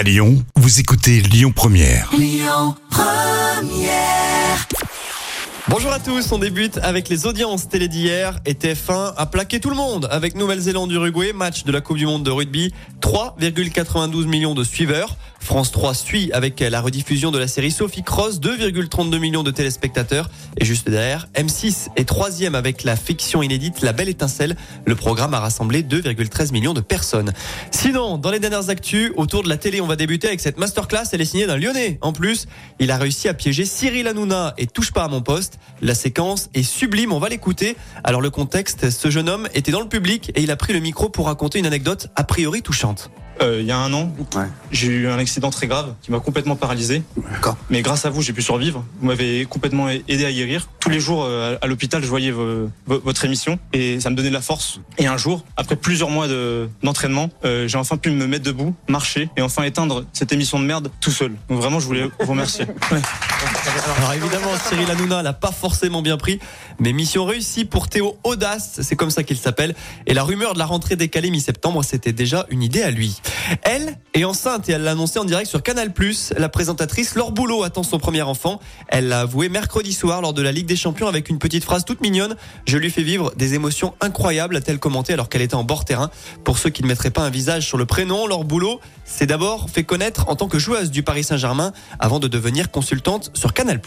À Lyon, vous écoutez Lyon Première. Bonjour à tous, on débute avec les audiences télé d'hier et TF1 a plaqué tout le monde avec Nouvelle-Zélande-Uruguay, match de la Coupe du Monde de rugby, 3,92 millions de suiveurs. France 3 suit avec la rediffusion de la série Sophie Cross, 2,32 millions de téléspectateurs. Et juste derrière, M6 est troisième avec la fiction inédite La Belle Étincelle. Le programme a rassemblé 2,13 millions de personnes. Sinon, dans les dernières actus, autour de la télé, on va débuter avec cette masterclass. Elle est signée d'un Lyonnais. En plus, il a réussi à piéger Cyril Hanouna et touche pas à mon poste. La séquence est sublime, on va l'écouter. Alors le contexte, ce jeune homme était dans le public et il a pris le micro pour raconter une anecdote a priori touchante. Euh, il y a un an, Ouais. j'ai eu un accident très grave qui m'a complètement paralysé. D'accord. Mais grâce à vous, j'ai pu survivre. Vous m'avez complètement aidé à guérir. Tous les jours euh, à l'hôpital, je voyais vo- vo- votre émission et ça me donnait de la force. Et un jour, après plusieurs mois de- d'entraînement, euh, j'ai enfin pu me mettre debout, marcher et enfin éteindre cette émission de merde tout seul. Donc vraiment, je voulais vous remercier. Ouais. Alors évidemment, Cyril Hanouna l'a pas forcément bien pris, mais mission réussie pour Théo Audace, c'est comme ça qu'il s'appelle. Et la rumeur de la rentrée décalée mi-septembre, c'était déjà une idée à lui. Elle est enceinte et elle l'a annoncé en direct sur Canal+. La présentatrice Laure Boulot attend son premier enfant. Elle l'a avoué mercredi soir lors de la Ligue des Champions avec une petite phrase toute mignonne. Je lui fais vivre des émotions incroyables, a-t-elle commenté alors qu'elle était en bord terrain. Pour ceux qui ne mettraient pas un visage sur le prénom, Laure Boulot s'est d'abord fait connaître en tant que joueuse du Paris Saint-Germain avant de devenir consultante sur Canal+.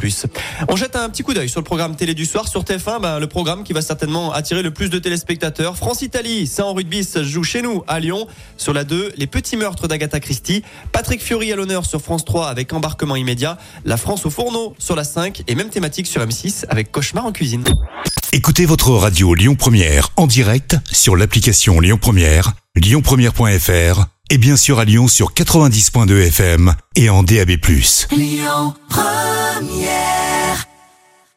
On jette un petit coup d'œil sur le programme télé du soir sur TF1, bah, le programme qui va certainement attirer le plus de téléspectateurs. France-Italie, c'est en rugby, ça joue chez nous à Lyon. Sur la 2, les petits meurtres d'Agatha Christie. Patrick Fiori à l'honneur sur France 3 avec embarquement immédiat. La France au fourneau sur la 5 et même thématique sur M6 avec cauchemar en cuisine. Écoutez votre radio Lyon Première en direct sur l'application Lyon Première, lyonpremière.fr et bien sûr à Lyon sur 90.2 FM et en DAB+. Lyon Première